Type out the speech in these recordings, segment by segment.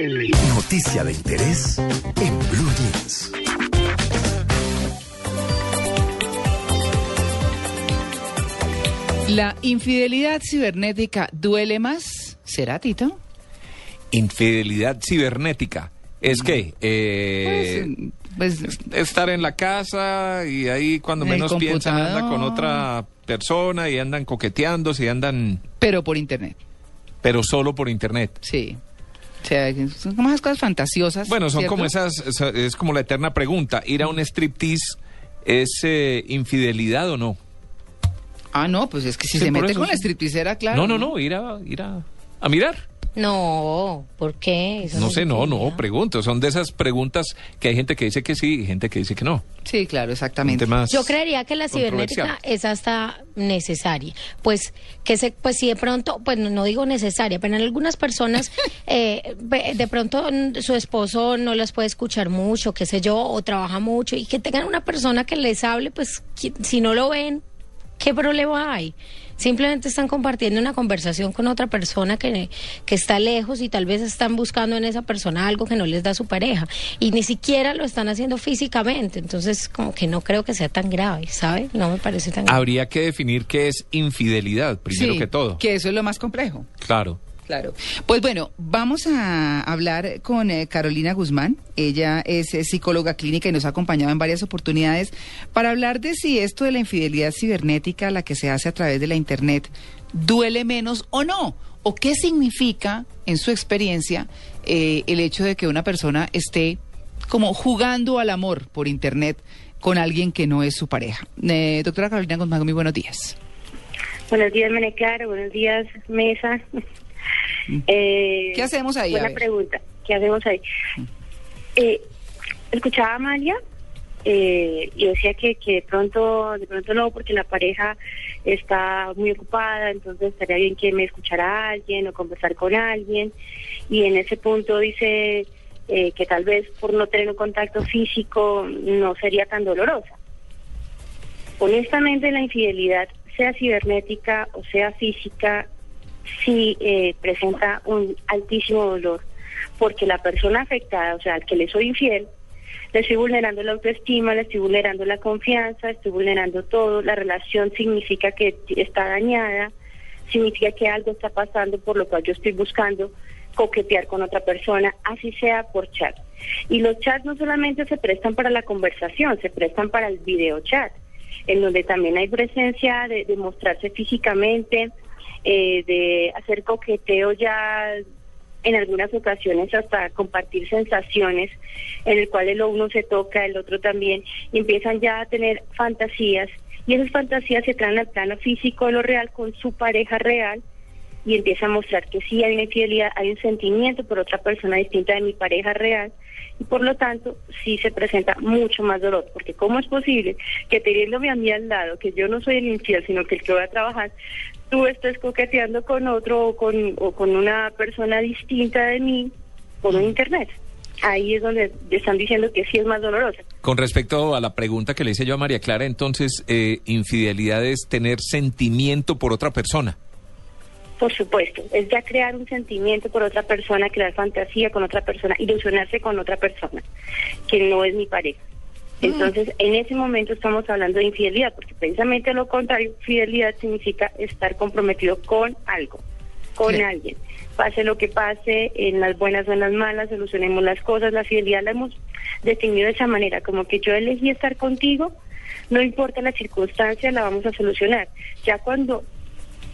Noticia de interés en Blue Jeans. ¿La infidelidad cibernética duele más? ¿Será, Tito? Infidelidad cibernética. Es que eh, Pues, estar en la casa y ahí cuando menos piensan anda con otra persona y andan coqueteándose y andan, pero por internet, pero solo por internet. sí. O sea, son como esas cosas fantasiosas. Bueno, son ¿cierto? como esas, esa- es como la eterna pregunta, ¿ir a un striptease es eh, infidelidad o no? Ah, no, pues es que si Sí, se mete con la sí. stripteasera, claro. no, no, no, ir a, ir a, a mirar. No, ¿por qué? Eso No sé, no, no, pregunto. Son de esas preguntas que hay gente que dice que sí y gente que dice que no. Sí, claro, exactamente. Yo creería que la cibernética es hasta necesaria. Pues que se, pues si de pronto, pues no, no digo necesaria, pero en algunas personas eh, de pronto su esposo no las puede escuchar mucho, qué sé yo, o trabaja mucho y que tengan una persona que les hable, pues si no lo ven, ¿qué problema hay? Simplemente están compartiendo una conversación con otra persona que, que está lejos y tal vez están buscando en esa persona algo que no les da su pareja y ni siquiera lo están haciendo físicamente. Entonces, como que no creo que sea tan grave, ¿sabe? No me parece tan grave. Habría que definir qué es infidelidad, primero Sí, que todo. Que eso es lo más complejo. Claro. Claro. Pues bueno, vamos a hablar con eh, Carolina Guzmán. Ella es eh, psicóloga clínica y nos ha acompañado en varias oportunidades para hablar de si esto de la infidelidad cibernética, la que se hace a través de la Internet, duele menos o no. O qué significa, en su experiencia, eh, el hecho de que una persona esté como jugando al amor por Internet con alguien que no es su pareja. Eh, doctora Carolina Guzmán, muy buenos días. Buenos días, Mene Claro. Buenos días, Mesa. Eh, ¿Qué hacemos ahí? Buena pregunta. ¿Qué hacemos ahí? Eh, escuchaba a Amalia eh, y decía que, que de pronto de pronto no, porque la pareja está muy ocupada, entonces estaría bien que me escuchara a alguien o conversar con alguien. Y en ese punto dice eh, que tal vez por no tener un contacto físico no sería tan dolorosa. Honestamente, la infidelidad, sea cibernética o sea física, sí eh, presenta un altísimo dolor, porque la persona afectada, o sea, al que le soy infiel, le estoy vulnerando la autoestima, le estoy vulnerando la confianza, estoy vulnerando todo, la relación significa que está dañada, significa que algo está pasando por lo cual yo estoy buscando coquetear con otra persona, así sea por chat. Y los chats no solamente se prestan para la conversación, se prestan para el video chat, en donde también hay presencia de, de mostrarse físicamente, eh, de hacer coqueteo ya en algunas ocasiones hasta compartir sensaciones en el cual el uno se toca, el otro también, y empiezan ya a tener fantasías, y esas fantasías se traen al plano físico de lo real con su pareja real, y empieza a mostrar que sí hay una infidelidad, hay un sentimiento por otra persona distinta de mi pareja real y por lo tanto sí se presenta mucho más dolor, porque ¿cómo es posible que teniéndome a mí al lado, que yo no soy el infiel, sino que el que voy a trabajar, tú estés coqueteando con otro o con, o con una persona distinta de mí por un internet? Ahí es donde están diciendo que sí es más dolorosa. Con respecto a la pregunta que le hice yo a María Clara, entonces, eh, infidelidad es tener sentimiento por otra persona. Por supuesto, es ya crear un sentimiento por otra persona, crear fantasía con otra persona, ilusionarse con otra persona, que no es mi pareja. Entonces, en ese momento estamos hablando de infidelidad, porque precisamente lo contrario, fidelidad significa estar comprometido con algo, con Sí. alguien. Pase lo que pase, en las buenas o en las malas, solucionemos las cosas. La fidelidad la hemos definido de esa manera, como que yo elegí estar contigo, no importa la circunstancia, la vamos a solucionar. Ya cuando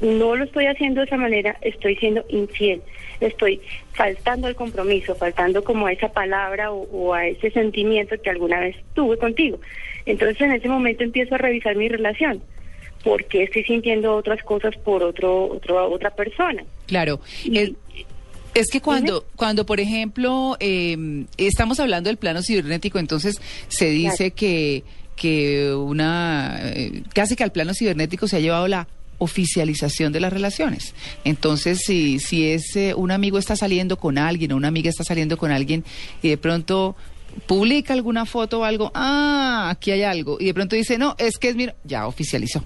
no lo estoy haciendo de esa manera, estoy siendo infiel, estoy faltando al compromiso, faltando como a esa palabra o, o a ese sentimiento que alguna vez tuve contigo. Entonces en ese momento empiezo a revisar mi relación, porque estoy sintiendo otras cosas por otro, otro otra persona. Claro. Y- Es, es que cuando, cuando por ejemplo, eh, estamos hablando del plano cibernético, entonces se dice que, que una, eh, casi que al plano cibernético se ha llevado la oficialización de las relaciones. Entonces, si, si es eh, un amigo está saliendo con alguien o una amiga está saliendo con alguien y de pronto publica alguna foto o algo, ah, aquí hay algo, y de pronto dice, no, es que es, mira, ya oficializó,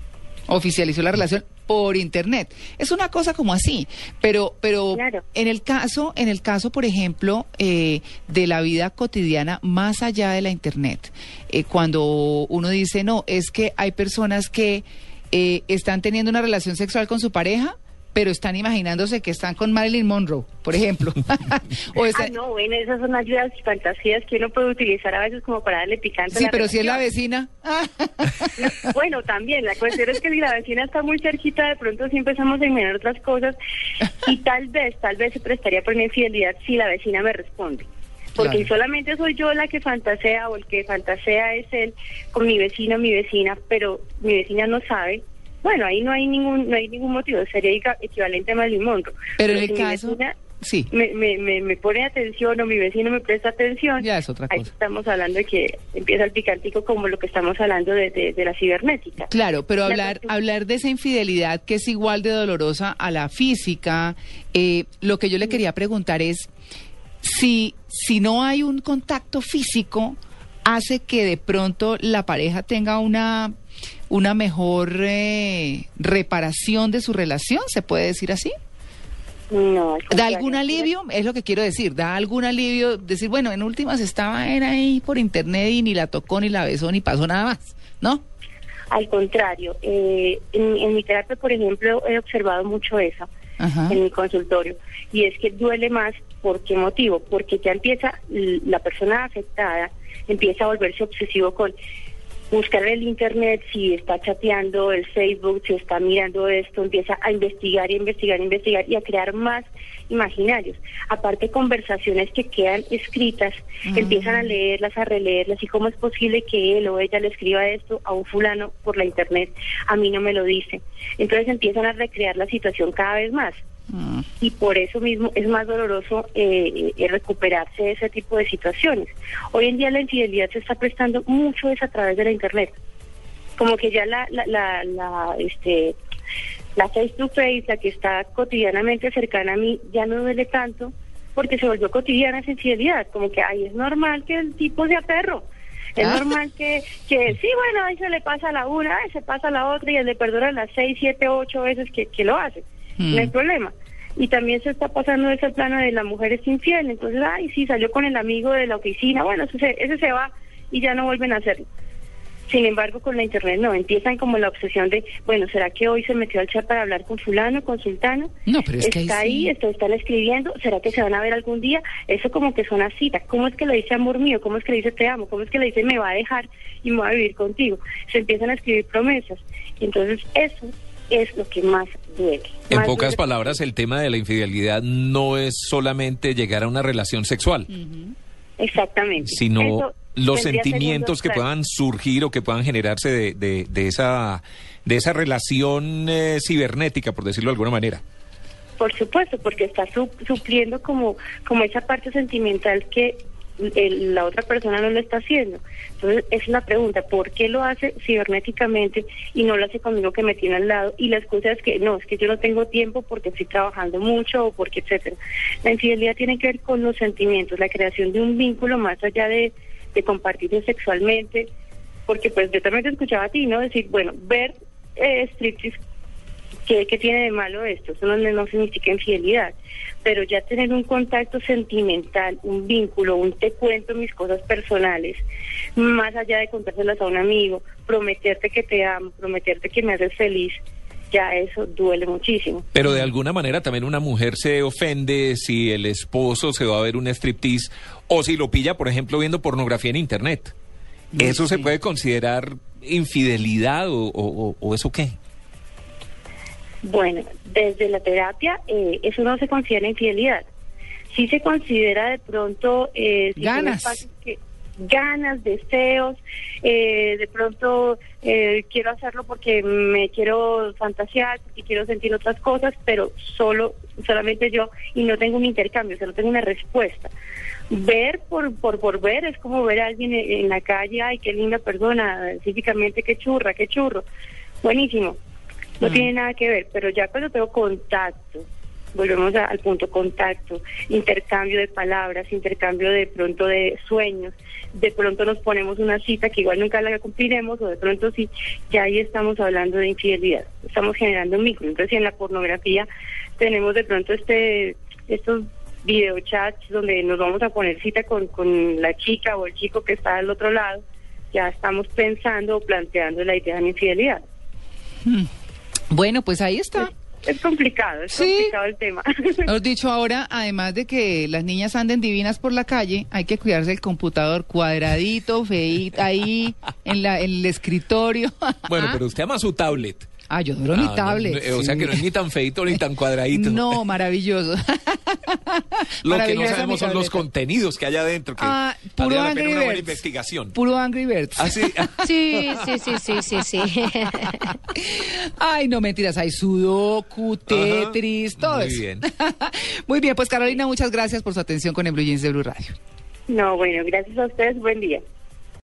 oficializó la relación por internet. Es una cosa como así, pero pero Claro. en el caso en el caso, por ejemplo, eh, de la vida cotidiana más allá de la internet, eh, cuando uno dice no, es que hay personas que eh, están teniendo una relación sexual con su pareja. Pero están imaginándose que están con Marilyn Monroe, por ejemplo. o esa- Ah, no, bueno, esas son ayudas y fantasías que uno puede utilizar a veces como para darle picante. a sí, la pero si es la vecina. ah, Bueno, también, la cuestión es que si la vecina está muy cerquita, de pronto sí empezamos a imaginar otras cosas y tal vez, tal vez se prestaría por una infidelidad si la vecina me responde. Porque Claro. solamente soy yo la que fantasea o el que fantasea es él con mi vecino mi vecina, pero mi vecina no sabe, bueno, ahí no hay ningún no hay ningún motivo, sería equiva- equivalente a Marilyn Monroe. Pero en si el caso- vecina sí. me, me, me, me pone atención o mi vecino me presta atención, Ya es otra ahí cosa. estamos hablando de que empieza el picantico como lo que estamos hablando de, de, de la cibernética. Claro, pero La hablar, hablar de esa infidelidad que es igual de dolorosa a la física, eh, lo que yo le quería preguntar es si, si no hay un contacto físico, hace que de pronto la pareja tenga una, una mejor eh, reparación de su relación, ¿se puede decir así? No, ¿Da algún alivio? Es lo que quiero decir, ¿da algún alivio? Decir, bueno, en últimas estaba era ahí por internet y ni la tocó, ni la besó, ni pasó nada más, ¿no? Al contrario, eh, en, en mi terapia, por ejemplo, he observado mucho eso En mi consultorio y es que duele más. ¿Por qué motivo? Porque ya empieza la persona afectada, empieza a volverse obsesivo con buscar el internet, si está chateando el Facebook, si está mirando esto, empieza a investigar y investigar y investigar y a crear más imaginarios. Aparte conversaciones que quedan escritas, empiezan a leerlas, a releerlas y cómo es posible que él o ella le escriba esto a un fulano por la internet, a mí no me lo dice. Entonces empiezan a recrear la situación cada vez más Mm. y por eso mismo es más doloroso eh, eh, recuperarse de ese tipo de situaciones. Hoy en día la infidelidad se está prestando mucho es a través de la internet, como que ya la, la, la, la, este, la face to face, la que está cotidianamente cercana a mí, ya no duele tanto porque se volvió cotidiana esa infidelidad, como que ahí es normal que el tipo sea perro. Es Ah. normal que, que sí, bueno, ahí se le pasa a la una, ahí se pasa a la otra y él le perdona las seis, siete, ocho veces que, que lo hace. Mm. No hay problema. Y también se está pasando ese plano de la mujer es infiel. Entonces, ay, sí, salió con el amigo de la oficina. Bueno, ese se, ese se va y ya no vuelven a hacerlo. Sin embargo, con la internet no, empiezan como la obsesión de, bueno, ¿será que hoy se metió al chat para hablar con fulano, con sultano? No, pero es que ahí Está sí. ahí, esto- están escribiendo, ¿será que se van a ver algún día? Eso como que son una cita. ¿Cómo es que le dice amor mío? ¿Cómo es que le dice te amo? ¿Cómo es que le dice me va a dejar y me va a vivir contigo? Se empiezan a escribir promesas. Entonces, eso es lo que más duele. En Más pocas duele- palabras, el tema de la infidelidad no es solamente llegar a una relación sexual, Exactamente. sino Eso los sentimientos que puedan surgir o que puedan generarse de, de- de esa de esa relación eh, cibernética, por decirlo de alguna manera. Por supuesto, porque está su- supliendo como, como esa parte sentimental que el- la otra persona no lo está haciendo. Entonces, es la pregunta, ¿por qué lo hace cibernéticamente y no lo hace conmigo que me tiene al lado? Y la excusa es que no, es que yo no tengo tiempo porque estoy trabajando mucho o porque etcétera. La infidelidad tiene que ver con los sentimientos, la creación de un vínculo más allá de, de compartirse sexualmente, porque pues yo también te escuchaba a ti, ¿no? Decir, bueno, ver eh, striptease ¿Qué, qué tiene de malo esto? Eso no, no significa infidelidad. Pero ya tener un contacto sentimental, un vínculo, un te cuento mis cosas personales, más allá de contárselas a un amigo, prometerte que te amo, prometerte que me haces feliz, ya eso duele muchísimo. Pero de alguna manera también una mujer se ofende si el esposo se va a ver un striptease o si lo pilla, por ejemplo, viendo pornografía en internet. ¿Eso se puede considerar infidelidad o, o- o- o eso qué? Bueno, desde la terapia eh, eso no se considera infidelidad. Sí se considera de pronto eh, si Ganas. que- ganas, deseos, eh, de pronto eh, quiero hacerlo porque me quiero fantasear, porque quiero sentir otras cosas, pero solo solamente yo y no tengo un intercambio, o sea, no tengo una respuesta. Ver por, por, por ver es como ver a alguien en, en la calle, ay, qué linda persona, físicamente qué churra, qué churro. Buenísimo. No Mm. tiene nada que ver, pero ya cuando tengo contacto, volvemos a- al punto contacto, intercambio de palabras, intercambio de pronto de sueños, de pronto nos ponemos una cita que igual nunca la cumpliremos o de pronto sí, ya ahí estamos hablando de infidelidad, estamos generando un micro. Entonces en la pornografía tenemos de pronto este estos videochats donde nos vamos a poner cita con, con la chica o el chico que está al otro lado, ya estamos pensando o planteando la idea de infidelidad. Bueno, pues ahí está. Es complicado, es Sí. complicado el tema. Hemos dicho ahora, además de que las niñas anden divinas por la calle, hay que cuidarse del computador cuadradito, feíto, ahí en, la, en el escritorio. Bueno, pero usted ama su tablet. Ah, yo adoro mi Ah, no, tablet. no, O sea sí. que no es ni tan feito ni tan cuadradito. No, maravilloso. Lo que no sabemos son los contenidos que hay adentro. Que Ah, puro la pena una buena investigación. Puro Angry Birds. Ah, sí. Sí, sí, sí, sí, sí, sí. Ay, no mentiras, hay Sudoku, Tetris, todo Muy eso. bien. Muy bien, pues Carolina, muchas gracias por su atención con el Blue Jeans de Blue Radio. no, bueno, gracias a ustedes, buen día.